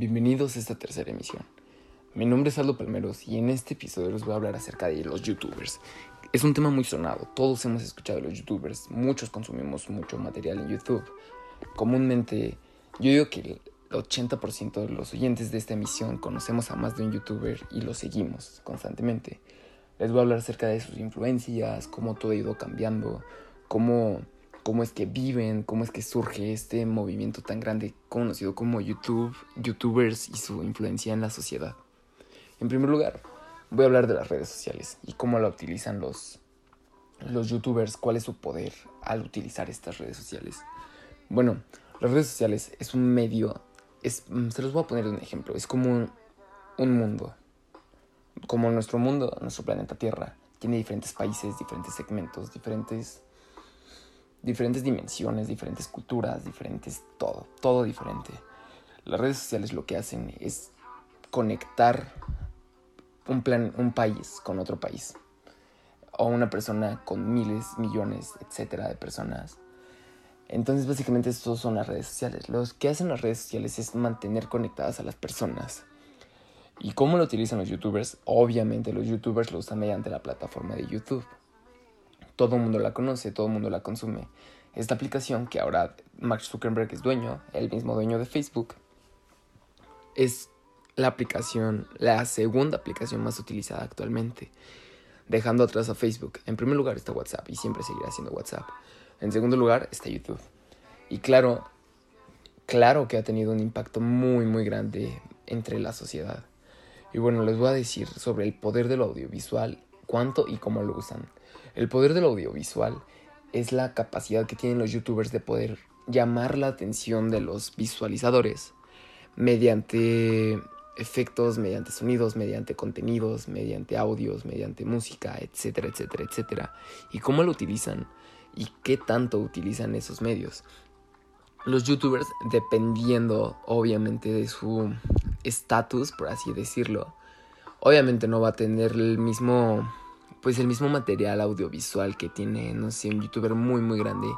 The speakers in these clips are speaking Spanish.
bienvenidos a esta tercera emisión. Mi nombre es Aldo Palmeros y en este episodio les voy a hablar acerca de los youtubers. Es un tema muy sonado, todos hemos escuchado de los youtubers, muchos consumimos mucho material en YouTube. Comúnmente, yo digo que el 80% de los oyentes de esta emisión conocemos a más de un youtuber y lo seguimos constantemente. Les voy a hablar acerca de sus influencias, cómo todo ha ido cambiando, cómo cómo es que viven, cómo es que surge este movimiento tan grande conocido como YouTube, YouTubers y su influencia en la sociedad. En primer lugar, voy a hablar de las redes sociales y cómo la utilizan los, los YouTubers, cuál es su poder al utilizar estas redes sociales. Bueno, las redes sociales es un medio, es, se los voy a poner un ejemplo, es como un, un mundo, como nuestro mundo, nuestro planeta Tierra, tiene diferentes países, diferentes segmentos, diferentes diferentes dimensiones, diferentes culturas, diferentes todo, todo diferente. Las redes sociales lo que hacen es conectar un, plan, un país con otro país. O una persona con miles, millones, etcétera, de personas. Entonces, básicamente, estos son las redes sociales. Lo que hacen las redes sociales es mantener conectadas a las personas. ¿Y cómo lo utilizan los youtubers? Obviamente, los youtubers lo usan mediante la plataforma de YouTube todo el mundo la conoce, todo el mundo la consume. Esta aplicación que ahora Mark Zuckerberg es dueño, el mismo dueño de Facebook, es la aplicación, la segunda aplicación más utilizada actualmente, dejando atrás a Facebook. En primer lugar está WhatsApp y siempre seguirá siendo WhatsApp. En segundo lugar está YouTube. Y claro, claro que ha tenido un impacto muy muy grande entre la sociedad. Y bueno, les voy a decir sobre el poder del audiovisual, cuánto y cómo lo usan. El poder del audiovisual es la capacidad que tienen los youtubers de poder llamar la atención de los visualizadores mediante efectos, mediante sonidos, mediante contenidos, mediante audios, mediante música, etcétera, etcétera, etcétera. Y cómo lo utilizan y qué tanto utilizan esos medios. Los youtubers, dependiendo obviamente de su estatus, por así decirlo, obviamente no va a tener el mismo pues el mismo material audiovisual que tiene, no sé, un youtuber muy muy grande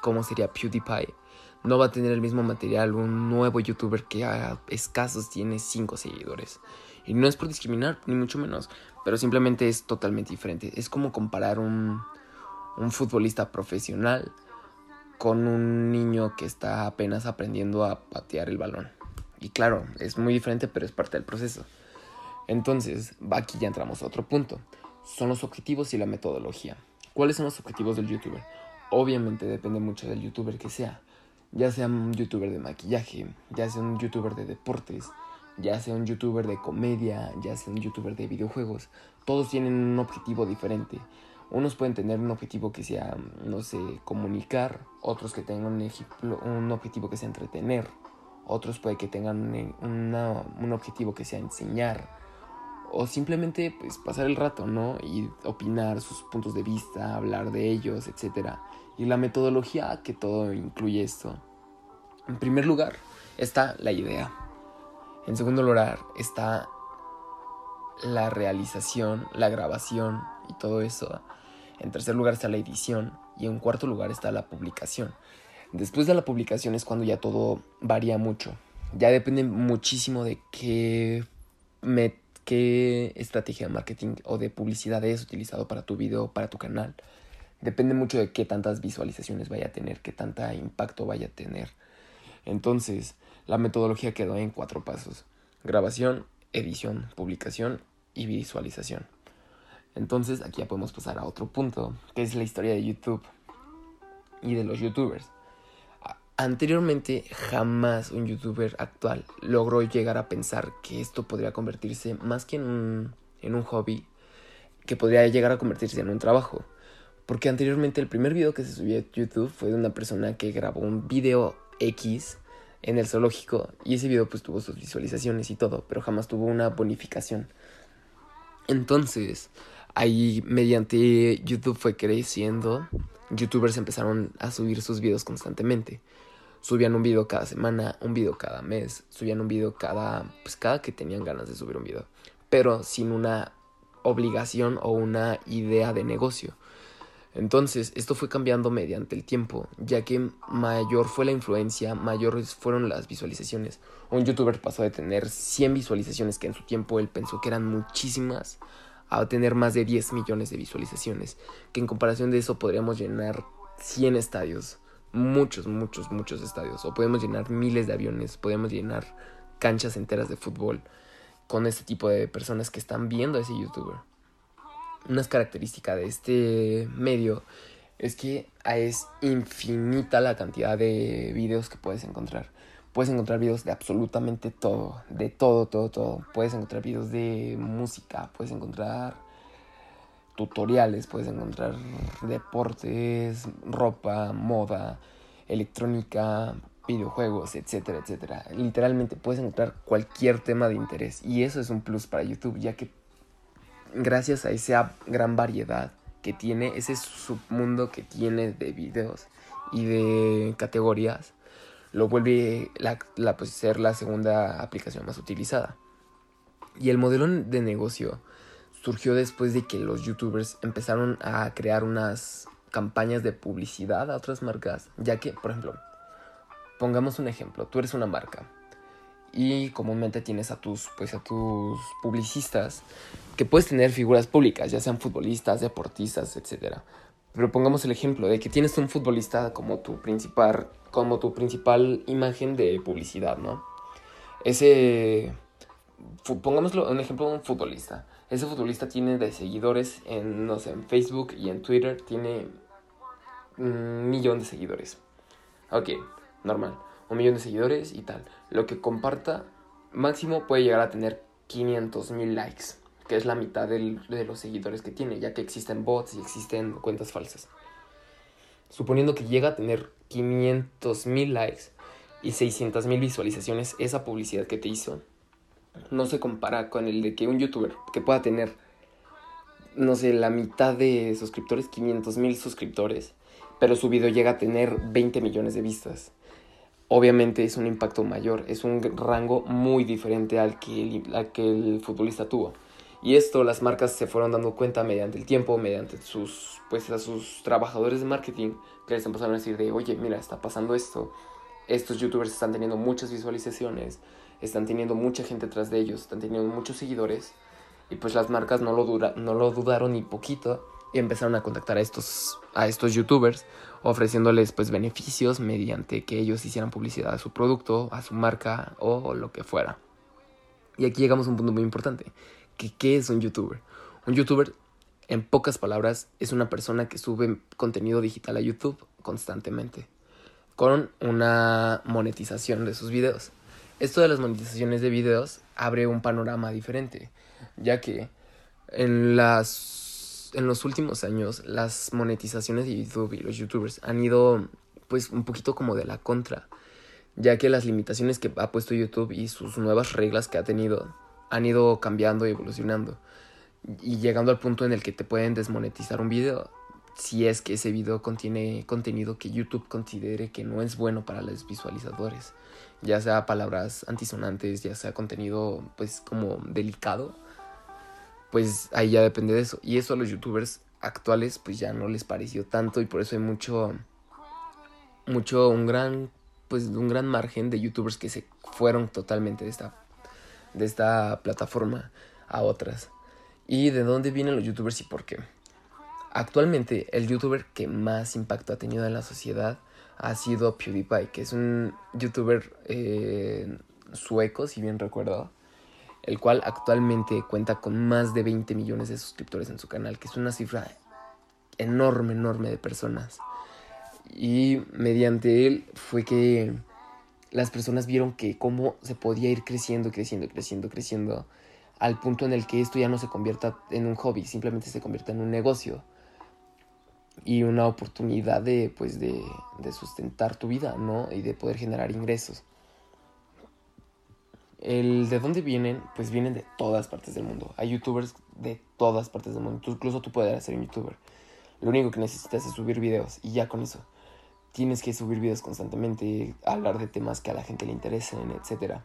como sería PewDiePie, no va a tener el mismo material un nuevo youtuber que a escasos tiene 5 seguidores. Y no es por discriminar, ni mucho menos, pero simplemente es totalmente diferente. Es como comparar un, un futbolista profesional con un niño que está apenas aprendiendo a patear el balón. Y claro, es muy diferente, pero es parte del proceso. Entonces, aquí ya entramos a otro punto son los objetivos y la metodología. ¿Cuáles son los objetivos del youtuber? Obviamente depende mucho del youtuber que sea. Ya sea un youtuber de maquillaje, ya sea un youtuber de deportes, ya sea un youtuber de comedia, ya sea un youtuber de videojuegos. Todos tienen un objetivo diferente. Unos pueden tener un objetivo que sea, no sé, comunicar, otros que tengan un, un objetivo que sea entretener, otros puede que tengan un objetivo que sea enseñar, o simplemente pues pasar el rato, ¿no? Y opinar sus puntos de vista, hablar de ellos, etc. Y la metodología que todo incluye esto. En primer lugar está la idea. En segundo lugar está la realización, la grabación y todo eso. En tercer lugar está la edición y en cuarto lugar está la publicación. Después de la publicación es cuando ya todo varía mucho. Ya depende muchísimo de qué me qué estrategia de marketing o de publicidad es utilizado para tu video, para tu canal. Depende mucho de qué tantas visualizaciones vaya a tener, qué tanta impacto vaya a tener. Entonces, la metodología quedó en cuatro pasos. Grabación, edición, publicación y visualización. Entonces, aquí ya podemos pasar a otro punto, que es la historia de YouTube y de los youtubers. Anteriormente jamás un youtuber actual logró llegar a pensar que esto podría convertirse más que en un, en un hobby, que podría llegar a convertirse en un trabajo. Porque anteriormente el primer video que se subió a YouTube fue de una persona que grabó un video X en el zoológico y ese video pues tuvo sus visualizaciones y todo, pero jamás tuvo una bonificación. Entonces, ahí mediante YouTube fue creciendo, youtubers empezaron a subir sus videos constantemente subían un video cada semana, un video cada mes, subían un video cada, pues cada que tenían ganas de subir un video, pero sin una obligación o una idea de negocio. Entonces, esto fue cambiando mediante el tiempo, ya que mayor fue la influencia, mayores fueron las visualizaciones. Un youtuber pasó de tener 100 visualizaciones, que en su tiempo él pensó que eran muchísimas, a tener más de 10 millones de visualizaciones, que en comparación de eso podríamos llenar 100 estadios, muchos, muchos, muchos estadios, o podemos llenar miles de aviones, podemos llenar canchas enteras de fútbol con este tipo de personas que están viendo a ese youtuber una característica de este medio es que es infinita la cantidad de videos que puedes encontrar. Puedes encontrar videos de absolutamente todo, de todo, todo, todo. Puedes encontrar videos de música, puedes encontrar tutoriales, puedes encontrar deportes, ropa, moda, electrónica, videojuegos, etcétera, etcétera. Literalmente puedes encontrar cualquier tema de interés y eso es un plus para YouTube, ya que gracias a esa gran variedad que tiene, ese submundo que tiene de videos y de categorías, lo vuelve la, la pues, ser la segunda aplicación más utilizada. Y el modelo de negocio surgió después de que los youtubers empezaron a crear unas campañas de publicidad a otras marcas, ya que, por ejemplo, pongamos un ejemplo, tú eres una marca y comúnmente tienes a tus pues a tus publicistas que puedes tener figuras públicas, ya sean futbolistas, deportistas, etcétera. Pero pongamos el ejemplo de que tienes un futbolista como tu principal como tu principal imagen de publicidad, ¿no? Ese pongámoslo un ejemplo de un futbolista. Ese futbolista tiene de seguidores en no sé, en Facebook y en Twitter tiene un millón de seguidores. Ok, normal un millón de seguidores y tal. Lo que comparta máximo puede llegar a tener 500 mil likes, que es la mitad de los seguidores que tiene, ya que existen bots y existen cuentas falsas. Suponiendo que llega a tener 500 mil likes y 600 mil visualizaciones, esa publicidad que te hizo no se compara con el de que un youtuber que pueda tener, no sé, la mitad de suscriptores, 500 mil suscriptores, pero su video llega a tener 20 millones de vistas obviamente es un impacto mayor, es un rango muy diferente al que el, que el futbolista tuvo. Y esto las marcas se fueron dando cuenta mediante el tiempo, mediante sus, pues, a sus trabajadores de marketing, que les empezaron a decir de, oye, mira, está pasando esto, estos youtubers están teniendo muchas visualizaciones, están teniendo mucha gente atrás de ellos, están teniendo muchos seguidores, y pues las marcas no lo, dura, no lo dudaron ni poquito y empezaron a contactar a estos, a estos youtubers ofreciéndoles pues beneficios mediante que ellos hicieran publicidad a su producto, a su marca o lo que fuera. Y aquí llegamos a un punto muy importante, que qué es un youtuber. Un youtuber, en pocas palabras, es una persona que sube contenido digital a YouTube constantemente, con una monetización de sus videos. Esto de las monetizaciones de videos abre un panorama diferente, ya que en las en los últimos años las monetizaciones de YouTube y los youtubers han ido pues un poquito como de la contra, ya que las limitaciones que ha puesto YouTube y sus nuevas reglas que ha tenido han ido cambiando y evolucionando y llegando al punto en el que te pueden desmonetizar un video si es que ese video contiene contenido que YouTube considere que no es bueno para los visualizadores, ya sea palabras antisonantes, ya sea contenido pues como delicado pues ahí ya depende de eso. Y eso a los youtubers actuales pues ya no les pareció tanto y por eso hay mucho, mucho, un gran, pues un gran margen de youtubers que se fueron totalmente de esta, de esta plataforma a otras. ¿Y de dónde vienen los youtubers y por qué? Actualmente el youtuber que más impacto ha tenido en la sociedad ha sido PewDiePie, que es un youtuber eh, sueco, si bien recuerdo el cual actualmente cuenta con más de 20 millones de suscriptores en su canal, que es una cifra enorme, enorme de personas. Y mediante él fue que las personas vieron que cómo se podía ir creciendo, creciendo, creciendo, creciendo, al punto en el que esto ya no se convierta en un hobby, simplemente se convierta en un negocio y una oportunidad de, pues, de, de sustentar tu vida, ¿no? Y de poder generar ingresos. El de dónde vienen, pues vienen de todas partes del mundo. Hay youtubers de todas partes del mundo. incluso tú puedes ser un youtuber. Lo único que necesitas es subir videos y ya con eso. Tienes que subir videos constantemente, hablar de temas que a la gente le interesen, etc.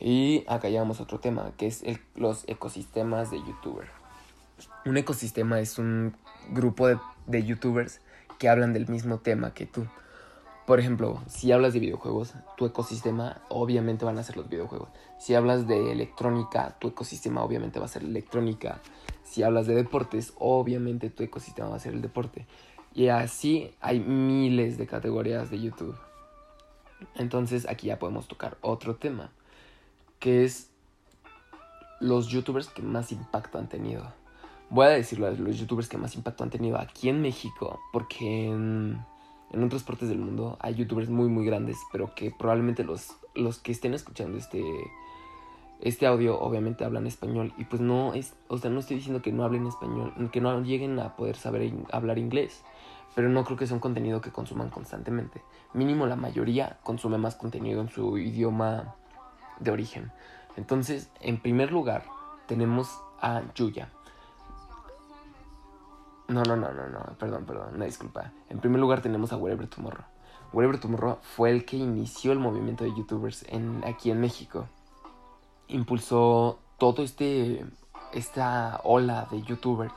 Y acá llegamos a otro tema, que es los ecosistemas de youtuber. Un ecosistema es un grupo de de youtubers que hablan del mismo tema que tú. Por ejemplo, si hablas de videojuegos, tu ecosistema obviamente van a ser los videojuegos. Si hablas de electrónica, tu ecosistema obviamente va a ser electrónica. Si hablas de deportes, obviamente tu ecosistema va a ser el deporte. Y así hay miles de categorías de YouTube. Entonces aquí ya podemos tocar otro tema, que es los youtubers que más impacto han tenido. Voy a decirlo, los youtubers que más impacto han tenido aquí en México, porque en en otras partes del mundo hay youtubers muy muy grandes, pero que probablemente los, los que estén escuchando este, este audio obviamente hablan español y pues no es, o sea, no estoy diciendo que no hablen español, que no lleguen a poder saber hablar inglés, pero no creo que sea un contenido que consuman constantemente. Mínimo la mayoría consume más contenido en su idioma de origen. Entonces, en primer lugar, tenemos a Yuya. No, no, no, no, no, perdón, perdón, una disculpa. En primer lugar tenemos a Wherever Tomorrow. Wherever Tomorrow fue el que inició el movimiento de youtubers en, aquí en México. Impulsó todo este, esta ola de youtubers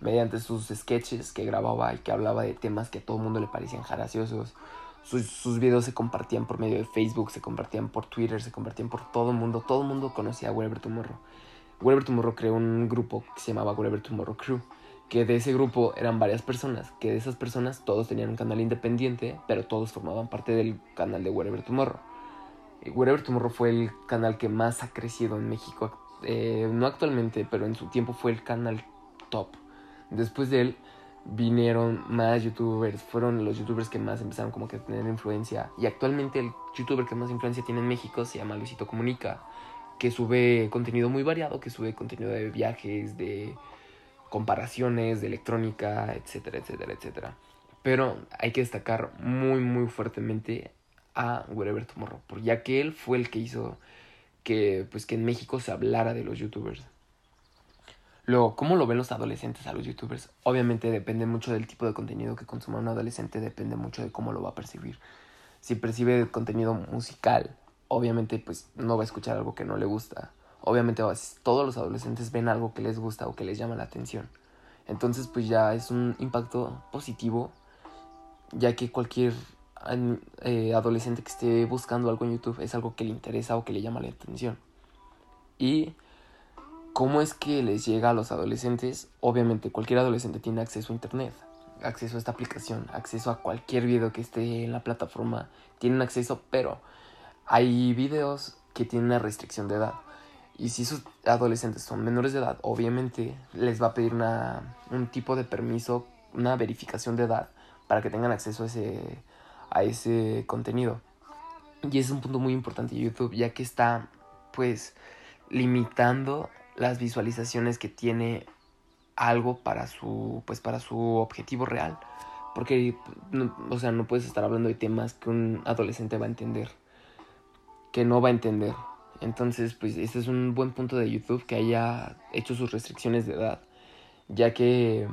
mediante sus sketches que grababa y que hablaba de temas que a todo el mundo le parecían graciosos. Sus, sus, videos se compartían por medio de Facebook, se compartían por Twitter, se compartían por todo el mundo. Todo el mundo conocía a Wherever Tomorrow. Wherever Tomorrow creó un grupo que se llamaba Wherever Tomorrow Crew que de ese grupo eran varias personas, que de esas personas todos tenían un canal independiente, pero todos formaban parte del canal de Wherever Tomorrow. Wherever Tomorrow fue el canal que más ha crecido en México, eh, no actualmente, pero en su tiempo fue el canal top. Después de él vinieron más youtubers, fueron los youtubers que más empezaron como que a tener influencia. Y actualmente el youtuber que más influencia tiene en México se llama Luisito Comunica, que sube contenido muy variado, que sube contenido de viajes, de comparaciones de electrónica, etcétera, etcétera, etcétera. Pero hay que destacar muy, muy fuertemente a Wherever Tomorrow, ya que él fue el que hizo que, pues, que en México se hablara de los youtubers. Luego, ¿cómo lo ven los adolescentes a los youtubers? Obviamente depende mucho del tipo de contenido que consuma un adolescente, depende mucho de cómo lo va a percibir. Si percibe contenido musical, obviamente pues no va a escuchar algo que no le gusta obviamente todos los adolescentes ven algo que les gusta o que les llama la atención. Entonces pues ya es un impacto positivo, ya que cualquier eh, adolescente que esté buscando algo en YouTube es algo que le interesa o que le llama la atención. Y cómo es que les llega a los adolescentes, obviamente cualquier adolescente tiene acceso a Internet, acceso a esta aplicación, acceso a cualquier video que esté en la plataforma, tienen acceso, pero hay videos que tienen una restricción de edad. Y si esos adolescentes son menores de edad, obviamente les va a pedir una, un tipo de permiso, una verificación de edad para que tengan acceso a ese, a ese contenido. Y es un punto muy importante de YouTube, ya que está pues limitando las visualizaciones que tiene algo para su pues para su objetivo real. Porque o sea, no puedes estar hablando de temas que un adolescente va a entender, que no va a entender. Entonces, pues este es un buen punto de YouTube que haya hecho sus restricciones de edad, ya que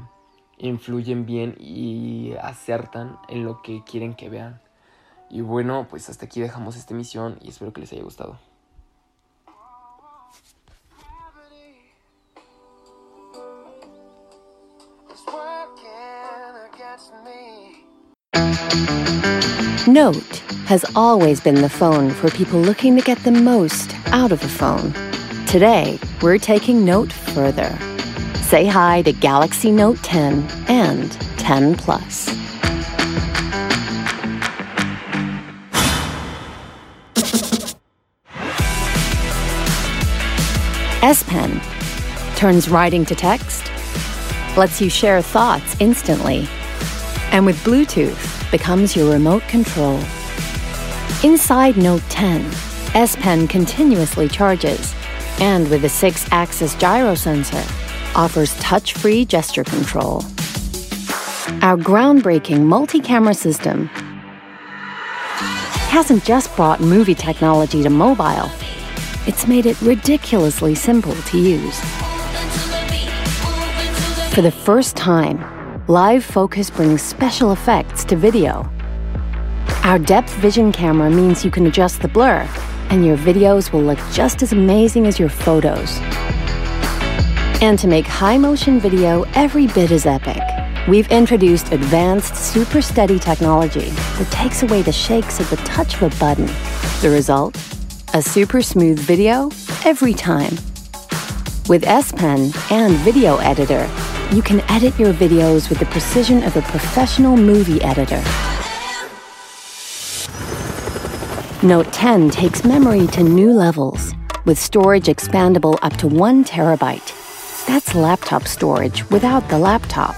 influyen bien y acertan en lo que quieren que vean. Y bueno, pues hasta aquí dejamos esta emisión y espero que les haya gustado. Note has always been the phone for people looking to get the most out of a phone. Today, we're taking Note further. Say hi to Galaxy Note 10 and 10 Plus. S Pen turns writing to text, lets you share thoughts instantly, and with Bluetooth, becomes your remote control. Inside Note 10, S Pen continuously charges, and with a 6 axis gyro sensor, offers touch free gesture control. Our groundbreaking multi camera system hasn't just brought movie technology to mobile, it's made it ridiculously simple to use. For the first time, Live Focus brings special effects to video. Our depth vision camera means you can adjust the blur, and your videos will look just as amazing as your photos. And to make high motion video every bit as epic, we've introduced advanced super steady technology that takes away the shakes at the touch of a button. The result? A super smooth video every time. With S Pen and Video Editor, you can edit your videos with the precision of a professional movie editor. Note 10 takes memory to new levels with storage expandable up to 1 terabyte. That's laptop storage without the laptop.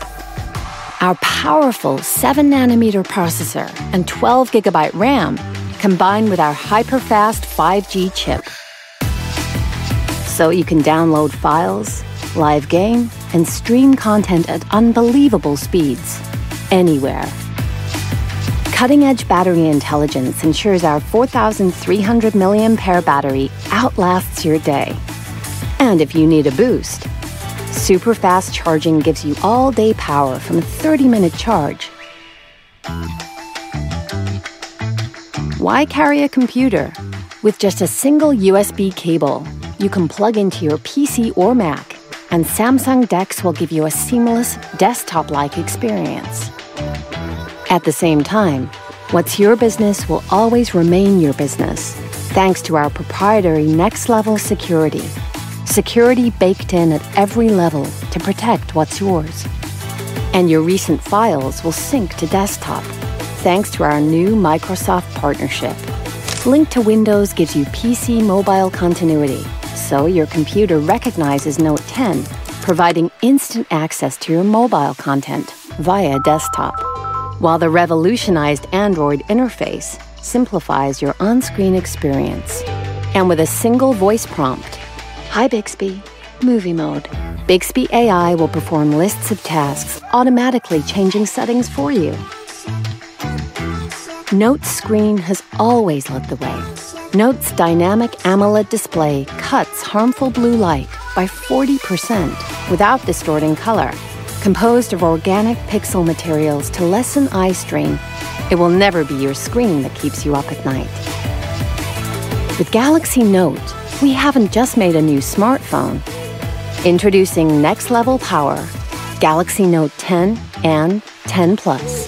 Our powerful 7 nanometer processor and 12 gigabyte RAM combined with our hyper-fast 5G chip. So you can download files, live game, and stream content at unbelievable speeds anywhere. Cutting edge battery intelligence ensures our 4,300 mAh battery outlasts your day. And if you need a boost, super fast charging gives you all day power from a 30 minute charge. Why carry a computer? With just a single USB cable, you can plug into your PC or Mac, and Samsung DeX will give you a seamless desktop like experience. At the same time, what's your business will always remain your business, thanks to our proprietary next level security. Security baked in at every level to protect what's yours. And your recent files will sync to desktop, thanks to our new Microsoft partnership. Link to Windows gives you PC mobile continuity, so your computer recognizes Note 10, providing instant access to your mobile content via desktop while the revolutionized Android interface simplifies your on screen experience. And with a single voice prompt Hi, Bixby, movie mode. Bixby AI will perform lists of tasks, automatically changing settings for you. Note screen has always led the way. Note's dynamic AMOLED display cuts harmful blue light by 40% without distorting color Composed of organic pixel materials to lessen eye strain, it will never be your screen that keeps you up at night. With Galaxy Note, we haven't just made a new smartphone. Introducing next level power, Galaxy Note 10 and 10 Plus.